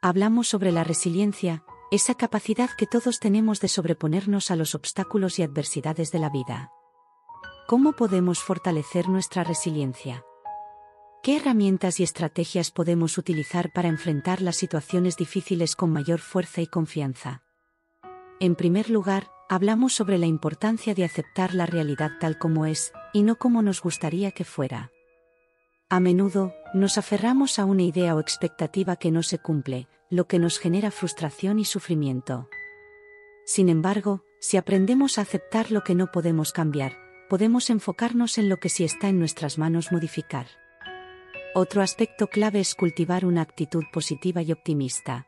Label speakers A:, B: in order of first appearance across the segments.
A: hablamos sobre la resiliencia, esa capacidad que todos tenemos de sobreponernos a los obstáculos y adversidades de la vida. ¿Cómo podemos fortalecer nuestra resiliencia? ¿Qué herramientas y estrategias podemos utilizar para enfrentar las situaciones difíciles con mayor fuerza y confianza? En primer lugar, hablamos sobre la importancia de aceptar la realidad tal como es, y no como nos gustaría que fuera. A menudo, nos aferramos a una idea o expectativa que no se cumple, lo que nos genera frustración y sufrimiento. Sin embargo, si aprendemos a aceptar lo que no podemos cambiar, podemos enfocarnos en lo que sí está en nuestras manos modificar. Otro aspecto clave es cultivar una actitud positiva y optimista.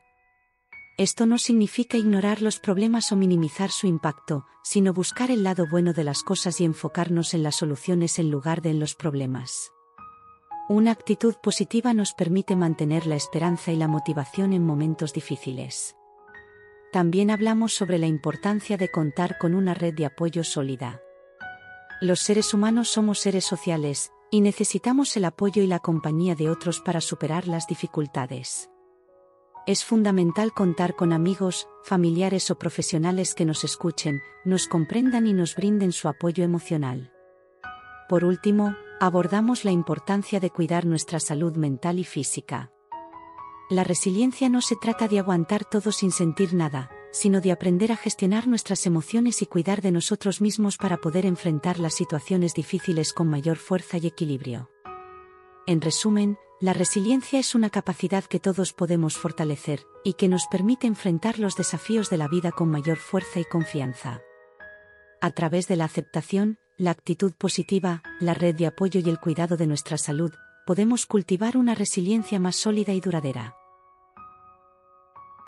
A: Esto no significa ignorar los problemas o minimizar su impacto, sino buscar el lado bueno de las cosas y enfocarnos en las soluciones en lugar de en los problemas. Una actitud positiva nos permite mantener la esperanza y la motivación en momentos difíciles. También hablamos sobre la importancia de contar con una red de apoyo sólida. Los seres humanos somos seres sociales, y necesitamos el apoyo y la compañía de otros para superar las dificultades. Es fundamental contar con amigos, familiares o profesionales que nos escuchen, nos comprendan y nos brinden su apoyo emocional. Por último, abordamos la importancia de cuidar nuestra salud mental y física. La resiliencia no se trata de aguantar todo sin sentir nada, sino de aprender a gestionar nuestras emociones y cuidar de nosotros mismos para poder enfrentar las situaciones difíciles con mayor fuerza y equilibrio. En resumen, la resiliencia es una capacidad que todos podemos fortalecer, y que nos permite enfrentar los desafíos de la vida con mayor fuerza y confianza. A través de la aceptación, la actitud positiva, la red de apoyo y el cuidado de nuestra salud, podemos cultivar una resiliencia más sólida y duradera.